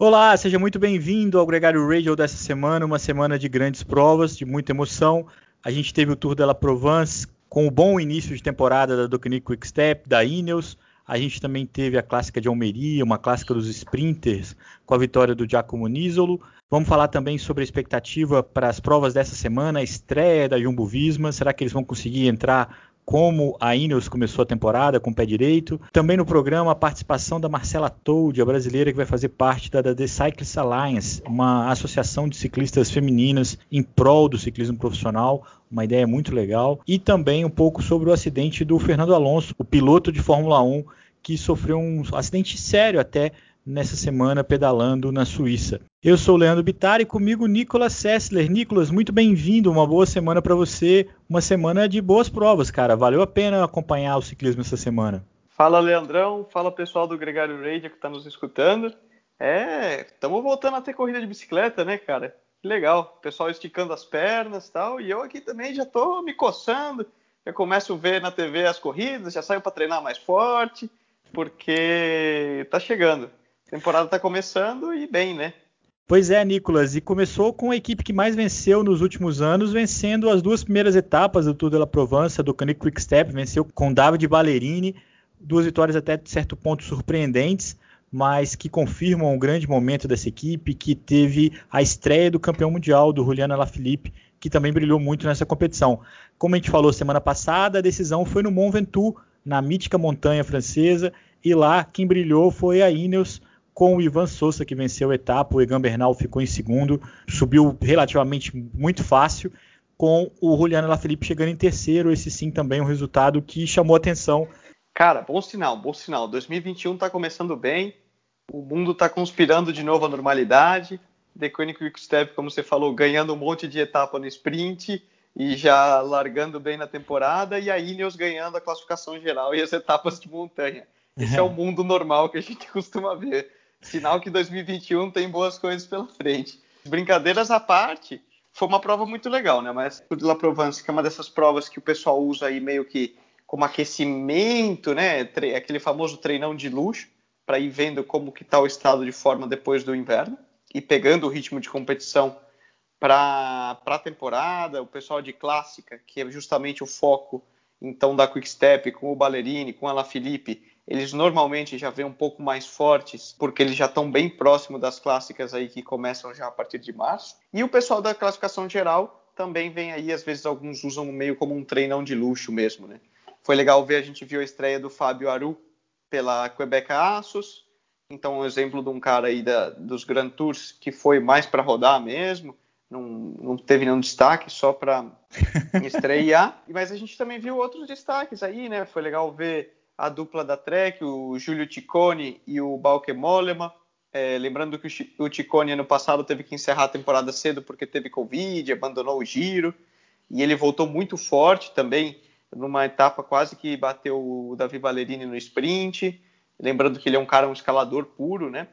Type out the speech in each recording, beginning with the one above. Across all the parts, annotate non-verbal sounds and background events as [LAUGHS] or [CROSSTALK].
Olá, seja muito bem-vindo ao Gregário Radio dessa semana, uma semana de grandes provas, de muita emoção. A gente teve o Tour de la Provence com o bom início de temporada da Docanic Quick Step, da Ineos. A gente também teve a clássica de Almeria, uma clássica dos sprinters, com a vitória do Giacomo Nisolo. Vamos falar também sobre a expectativa para as provas dessa semana, a estreia da Jumbo Visma. Será que eles vão conseguir entrar como a Ineos começou a temporada com o pé direito. Também no programa a participação da Marcela Told, a brasileira que vai fazer parte da, da The Cyclist Alliance, uma associação de ciclistas femininas em prol do ciclismo profissional, uma ideia muito legal. E também um pouco sobre o acidente do Fernando Alonso, o piloto de Fórmula 1 que sofreu um acidente sério até nessa semana pedalando na Suíça. Eu sou o Leandro Bittar e comigo Nicolas Sessler. Nicolas, muito bem-vindo, uma boa semana para você, uma semana de boas provas, cara. Valeu a pena acompanhar o ciclismo essa semana. Fala, Leandrão. Fala, pessoal do Gregário Radio que está nos escutando. É, estamos voltando a ter corrida de bicicleta, né, cara? Que legal. O pessoal esticando as pernas tal. E eu aqui também já estou me coçando. Já começo a ver na TV as corridas, já saio para treinar mais forte, porque tá chegando. Temporada está começando e bem, né? Pois é, Nicolas, e começou com a equipe que mais venceu nos últimos anos, vencendo as duas primeiras etapas do Tour de la Provence, do Canic Quick Step, venceu com David Ballerini, duas vitórias até de certo ponto surpreendentes, mas que confirmam o grande momento dessa equipe, que teve a estreia do campeão mundial, do Juliano Alaphilippe, que também brilhou muito nessa competição. Como a gente falou semana passada, a decisão foi no Mont Ventoux, na mítica montanha francesa, e lá quem brilhou foi a Ineos, com o Ivan Souza que venceu a etapa, o Egan Bernal ficou em segundo, subiu relativamente muito fácil, com o Juliano Lafelipe chegando em terceiro, esse sim também um resultado que chamou atenção. Cara, bom sinal, bom sinal. 2021 está começando bem, o mundo está conspirando de novo à normalidade. The Koenig Quickstep, como você falou, ganhando um monte de etapa no sprint e já largando bem na temporada, e a Ineos ganhando a classificação geral e as etapas de montanha. Esse é, é o [LAUGHS] mundo normal que a gente costuma ver. Sinal que 2021 tem boas coisas pela frente. Brincadeiras à parte, foi uma prova muito legal, né? Mas o de La Provence, que é uma dessas provas que o pessoal usa aí meio que como aquecimento, né? Aquele famoso treinão de luxo, para ir vendo como que está o estado de forma depois do inverno e pegando o ritmo de competição para a temporada. O pessoal de clássica, que é justamente o foco então da Quick Step, com o Ballerini, com a La Felipe, eles normalmente já vêm um pouco mais fortes, porque eles já estão bem próximo das clássicas aí que começam já a partir de março. E o pessoal da classificação geral também vem aí, às vezes alguns usam meio como um treinão de luxo mesmo, né? Foi legal ver, a gente viu a estreia do Fábio Aru pela Quebec Assos, então um exemplo de um cara aí da, dos Grand Tours que foi mais para rodar mesmo, não, não teve nenhum destaque, só para [LAUGHS] estrear. Mas a gente também viu outros destaques aí, né? Foi legal ver a dupla da Trek, o Júlio Ticone e o Balke Mollema. É, lembrando que o Ticone ano passado teve que encerrar a temporada cedo porque teve Covid, abandonou o giro, e ele voltou muito forte também, numa etapa quase que bateu o Davi Ballerini no sprint. Lembrando que ele é um cara, um escalador puro, né?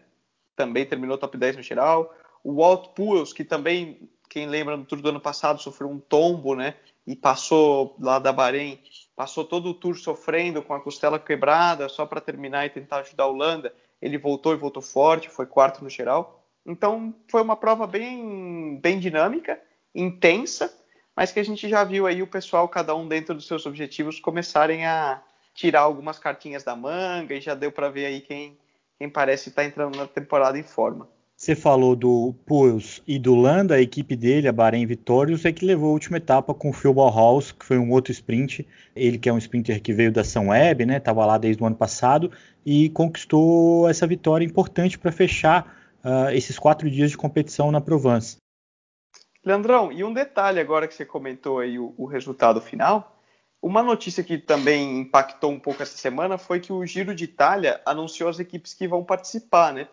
Também terminou top 10 no geral. O Walt Puels, que também, quem lembra no Tour do ano passado, sofreu um tombo, né? E passou lá da Bahrein passou todo o tour sofrendo com a costela quebrada só para terminar e tentar ajudar a Holanda. Ele voltou e voltou forte, foi quarto no geral. Então foi uma prova bem, bem dinâmica, intensa, mas que a gente já viu aí o pessoal, cada um dentro dos seus objetivos, começarem a tirar algumas cartinhas da manga e já deu para ver aí quem, quem parece estar tá entrando na temporada em forma. Você falou do Puels e do Landa, a equipe dele, a Bahrein Vitórios, é que levou a última etapa com o Phil Ballhaus, que foi um outro sprint. Ele que é um sprinter que veio da São Web, né? Estava lá desde o ano passado e conquistou essa vitória importante para fechar uh, esses quatro dias de competição na Provence. Leandrão, e um detalhe agora que você comentou aí o, o resultado final. Uma notícia que também impactou um pouco essa semana foi que o Giro de Itália anunciou as equipes que vão participar, né?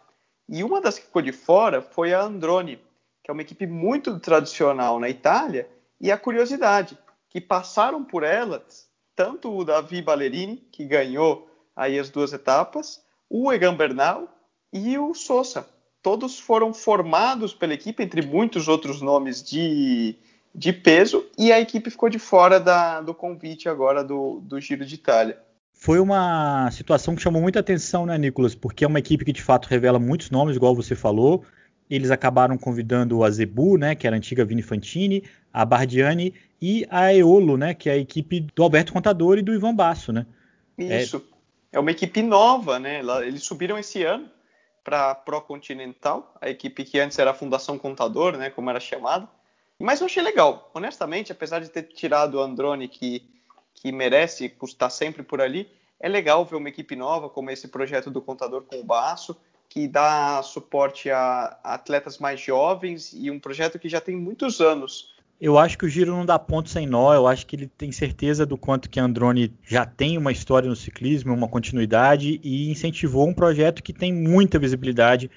E uma das que ficou de fora foi a Androni, que é uma equipe muito tradicional na Itália, e a curiosidade, que passaram por elas tanto o Davi Ballerini, que ganhou aí as duas etapas, o Egan Bernal e o Sousa. Todos foram formados pela equipe, entre muitos outros nomes de, de peso, e a equipe ficou de fora da, do convite agora do, do Giro de Itália. Foi uma situação que chamou muita atenção, né, Nicolas? Porque é uma equipe que de fato revela muitos nomes, igual você falou. Eles acabaram convidando a Zebu, né, que era a antiga Vini Fantini, a Bardiani e a Eolo, né, que é a equipe do Alberto Contador e do Ivan Basso, né? Isso. É, é uma equipe nova, né? Eles subiram esse ano para Pro Continental, a equipe que antes era a Fundação Contador, né, como era chamada. Mas eu achei legal, honestamente, apesar de ter tirado o Androne, que, que merece custar sempre por ali, é legal ver uma equipe nova, como esse projeto do Contador com o Baço, que dá suporte a, atletas mais jovens e um projeto que já tem muitos anos eu acho que o Giro não dá ponto sem nó. Eu acho que ele tem certeza do quanto que Androni já tem uma história no ciclismo, uma continuidade e incentivou um projeto que tem muita visibilidade,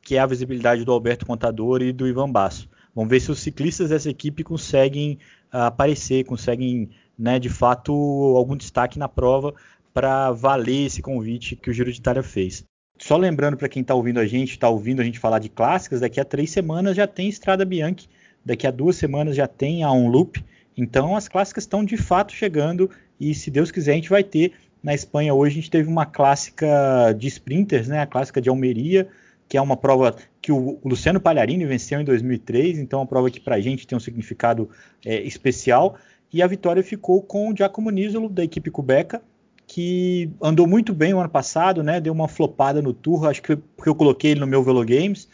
que é a visibilidade do Alberto Contador e do Ivan Basso. Vamos ver se os ciclistas dessa equipe conseguem uh, aparecer, conseguem, né, de fato, algum destaque na prova para valer esse convite que o Giro de Itália fez. Só lembrando para quem está ouvindo a gente, está ouvindo a gente falar de clássicas, daqui a três semanas já tem Estrada Bianchi Daqui a duas semanas já tem a On Loop. Então as clássicas estão de fato chegando e se Deus quiser a gente vai ter na Espanha hoje a gente teve uma clássica de sprinters, né? A clássica de Almeria, que é uma prova que o Luciano Palharini venceu em 2003, então é uma prova que para a gente tem um significado é, especial. E a vitória ficou com o Giacomo Nisolo da equipe Cubeca, que andou muito bem o ano passado, né? Deu uma flopada no Tour, acho que porque eu coloquei ele no meu Velo Games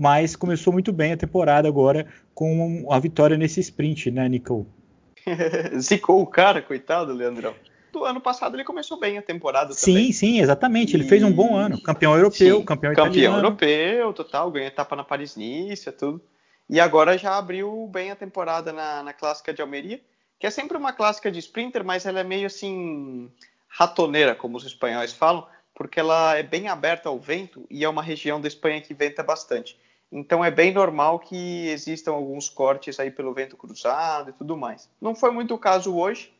mas começou muito bem a temporada agora com a vitória nesse sprint, né, Nico? [LAUGHS] Zicou o cara, coitado, Leandrão. Do ano passado ele começou bem a temporada sim, também. Sim, sim, exatamente. Ele fez um bom ano. Campeão europeu, sim, campeão italiano. Campeão europeu, total. Ganhou etapa na Paris-Nice, tudo. E agora já abriu bem a temporada na, na Clássica de Almeria, que é sempre uma clássica de sprinter, mas ela é meio assim ratoneira, como os espanhóis falam, porque ela é bem aberta ao vento e é uma região da Espanha que venta bastante. Então é bem normal que existam alguns cortes aí pelo vento cruzado e tudo mais. Não foi muito o caso hoje.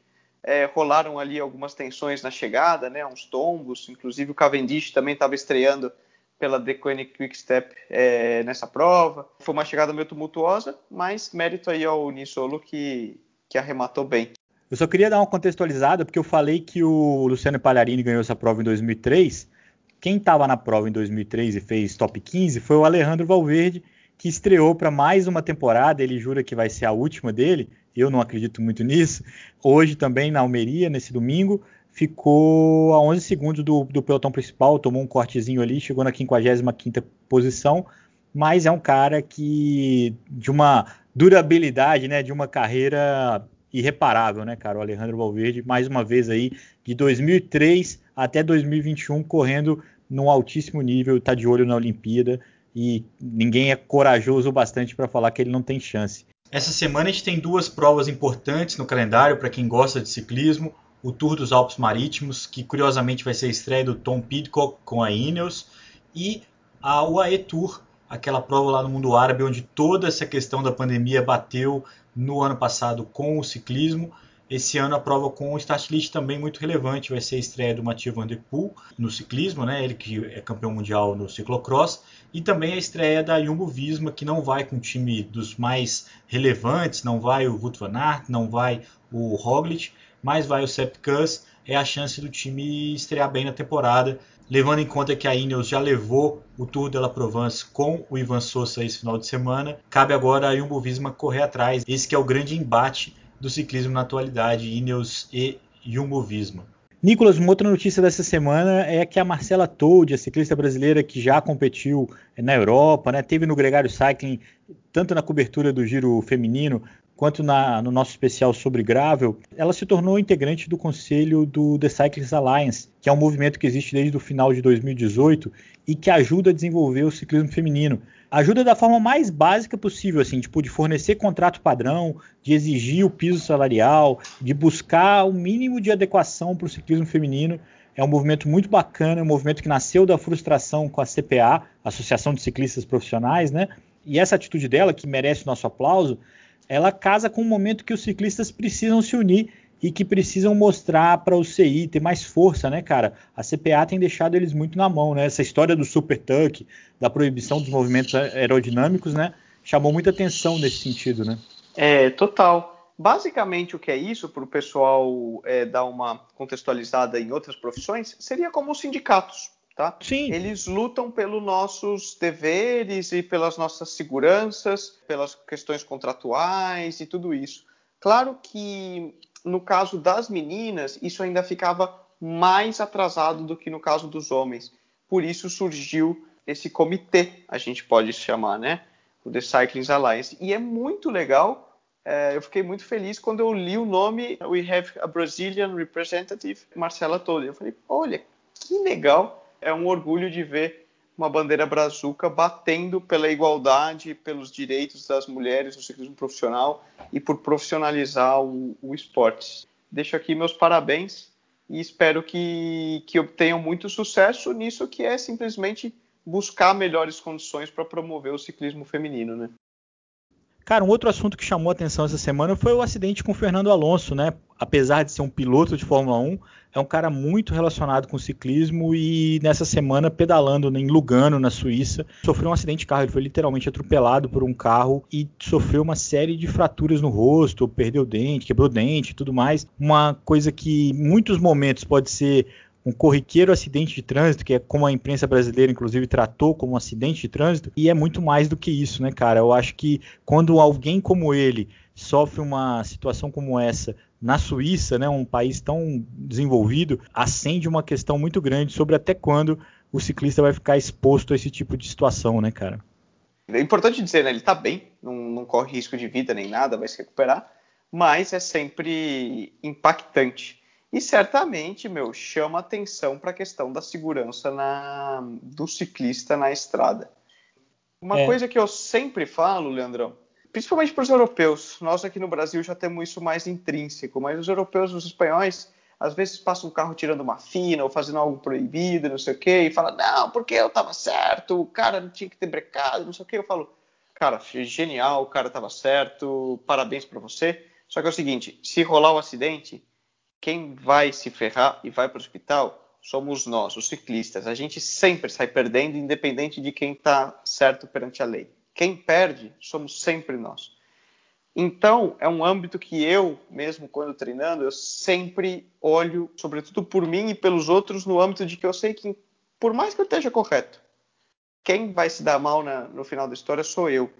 É, rolaram ali algumas tensões na chegada, né, uns tombos. Inclusive o Cavendish também estava estreando pela Koenig Quick Step é, nessa prova. Foi uma chegada meio tumultuosa, mas mérito aí ao Nisolo que, que arrematou bem. Eu só queria dar uma contextualizada, porque eu falei que o Luciano Palharini ganhou essa prova em 2003 quem estava na prova em 2003 e fez top 15 foi o Alejandro Valverde, que estreou para mais uma temporada. Ele jura que vai ser a última dele. Eu não acredito muito [LAUGHS] nisso. Hoje também na Almeria, nesse domingo, ficou a 11 segundos do, do pelotão principal, tomou um cortezinho ali, chegou na 55ª posição, mas é um cara que de uma durabilidade, né, de uma carreira irreparável, né, cara? O Alejandro Valverde, mais uma vez aí, de 2003 até 2021, correndo num altíssimo nível, está de olho na Olimpíada e ninguém é corajoso o bastante para falar que ele não tem chance. Essa semana a gente tem duas provas importantes no calendário para quem gosta de ciclismo. O Tour dos Alpes Marítimos, que curiosamente vai ser a estreia do Tom Pidcock com a Ineos, e a UAE Tour, aquela prova lá no mundo árabe onde toda essa questão da pandemia bateu no ano passado com o ciclismo. Esse ano a prova com o start list também muito relevante, vai ser a estreia do Mathieu Van Der Poel no ciclismo, né? ele que é campeão mundial no ciclocross, e também a estreia da Jumbo Visma, que não vai com o time dos mais relevantes, não vai o Wout van Aert, não vai o Roglic, mas vai o Sepp Kuss, é a chance do time estrear bem na temporada, levando em conta que a Ineos já levou o Tour de la Provence com o Ivan Sousa esse final de semana, cabe agora a Jumbo Visma correr atrás. Esse que é o grande embate do ciclismo na atualidade, Ineos e Jumbo Visma. Nicolas, uma outra notícia dessa semana é que a Marcela Told, a ciclista brasileira que já competiu na Europa, né, teve no Gregário Cycling, tanto na cobertura do giro feminino, quanto na, no nosso especial sobre gravel, ela se tornou integrante do conselho do The Cyclists Alliance, que é um movimento que existe desde o final de 2018 e que ajuda a desenvolver o ciclismo feminino. Ajuda da forma mais básica possível, assim, tipo, de fornecer contrato padrão, de exigir o piso salarial, de buscar o mínimo de adequação para o ciclismo feminino. É um movimento muito bacana, é um movimento que nasceu da frustração com a CPA, Associação de Ciclistas Profissionais, né? E essa atitude dela, que merece o nosso aplauso, ela casa com o momento que os ciclistas precisam se unir e que precisam mostrar para o CI ter mais força, né, cara? A CPA tem deixado eles muito na mão, né? Essa história do super tuck, da proibição dos movimentos aerodinâmicos, né? Chamou muita atenção nesse sentido, né? É, total. Basicamente, o que é isso, para o pessoal é, dar uma contextualizada em outras profissões, seria como os sindicatos. Tá? Sim. Eles lutam pelos nossos deveres e pelas nossas seguranças, pelas questões contratuais e tudo isso. Claro que no caso das meninas, isso ainda ficava mais atrasado do que no caso dos homens. Por isso surgiu esse comitê, a gente pode chamar, né? O The Cycling Alliance. E é muito legal é, eu fiquei muito feliz quando eu li o nome We Have a Brazilian Representative, Marcela Tolli. Eu falei, olha, que legal. É um orgulho de ver uma bandeira brazuca batendo pela igualdade, pelos direitos das mulheres no ciclismo profissional e por profissionalizar o, o esporte. Deixo aqui meus parabéns e espero que, que obtenham muito sucesso nisso que é simplesmente buscar melhores condições para promover o ciclismo feminino, né? Cara, um outro assunto que chamou atenção essa semana foi o acidente com o Fernando Alonso, né? Apesar de ser um piloto de Fórmula 1, é um cara muito relacionado com ciclismo e nessa semana pedalando em Lugano, na Suíça, sofreu um acidente de carro. Ele foi literalmente atropelado por um carro e sofreu uma série de fraturas no rosto, perdeu dente, quebrou dente e tudo mais. Uma coisa que em muitos momentos pode ser um corriqueiro acidente de trânsito, que é como a imprensa brasileira, inclusive, tratou como um acidente de trânsito, e é muito mais do que isso, né, cara? Eu acho que quando alguém como ele sofre uma situação como essa na Suíça, né, um país tão desenvolvido, acende uma questão muito grande sobre até quando o ciclista vai ficar exposto a esse tipo de situação, né, cara? É importante dizer, né, ele tá bem, não, não corre risco de vida nem nada, vai se recuperar, mas é sempre impactante e certamente, meu, chama atenção para a questão da segurança na, do ciclista na estrada. Uma é. coisa que eu sempre falo, Leandrão, principalmente para os europeus, nós aqui no Brasil já temos isso mais intrínseco, mas os europeus, os espanhóis, às vezes passam um carro tirando uma fina ou fazendo algo proibido, não sei o quê, e fala, não, porque eu estava certo, o cara não tinha que ter brecado, não sei o quê. Eu falo, cara, genial, o cara estava certo, parabéns para você. Só que é o seguinte, se rolar o um acidente, quem vai se ferrar e vai para o hospital somos nós, os ciclistas. A gente sempre sai perdendo, independente de quem está certo perante a lei. Quem perde somos sempre nós. Então, é um âmbito que eu, mesmo quando treinando, eu sempre olho, sobretudo por mim e pelos outros, no âmbito de que eu sei que, por mais que eu esteja correto, quem vai se dar mal na, no final da história sou eu.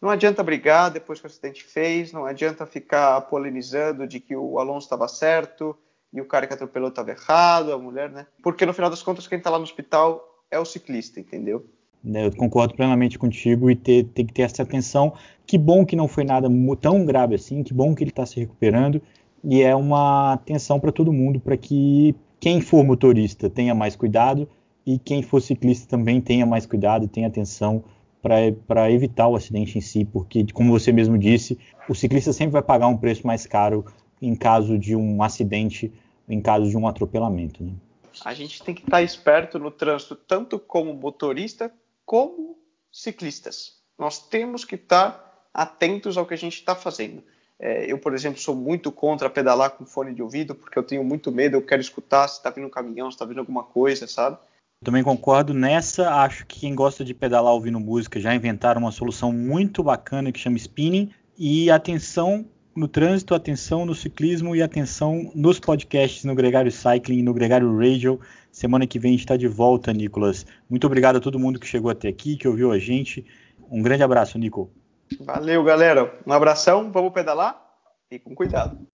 Não adianta brigar depois que o acidente fez, não adianta ficar polemizando de que o Alonso estava certo e o cara que atropelou estava errado, a mulher, né? Porque no final das contas, quem está lá no hospital é o ciclista, entendeu? É, eu concordo plenamente contigo e ter, tem que ter essa atenção. Que bom que não foi nada tão grave assim, que bom que ele está se recuperando. E é uma atenção para todo mundo, para que quem for motorista tenha mais cuidado e quem for ciclista também tenha mais cuidado, tenha atenção para evitar o acidente em si, porque, como você mesmo disse, o ciclista sempre vai pagar um preço mais caro em caso de um acidente, em caso de um atropelamento. Né? A gente tem que estar esperto no trânsito, tanto como motorista como ciclistas. Nós temos que estar atentos ao que a gente está fazendo. É, eu, por exemplo, sou muito contra pedalar com fone de ouvido, porque eu tenho muito medo, eu quero escutar se está vindo um caminhão, se está vindo alguma coisa, sabe? Também concordo nessa. Acho que quem gosta de pedalar ouvindo música já inventaram uma solução muito bacana que chama spinning. E atenção no trânsito, atenção no ciclismo e atenção nos podcasts no Gregário Cycling e no Gregário Radio. Semana que vem a gente está de volta, Nicolas. Muito obrigado a todo mundo que chegou até aqui, que ouviu a gente. Um grande abraço, Nico. Valeu, galera. Um abração. Vamos pedalar e com cuidado.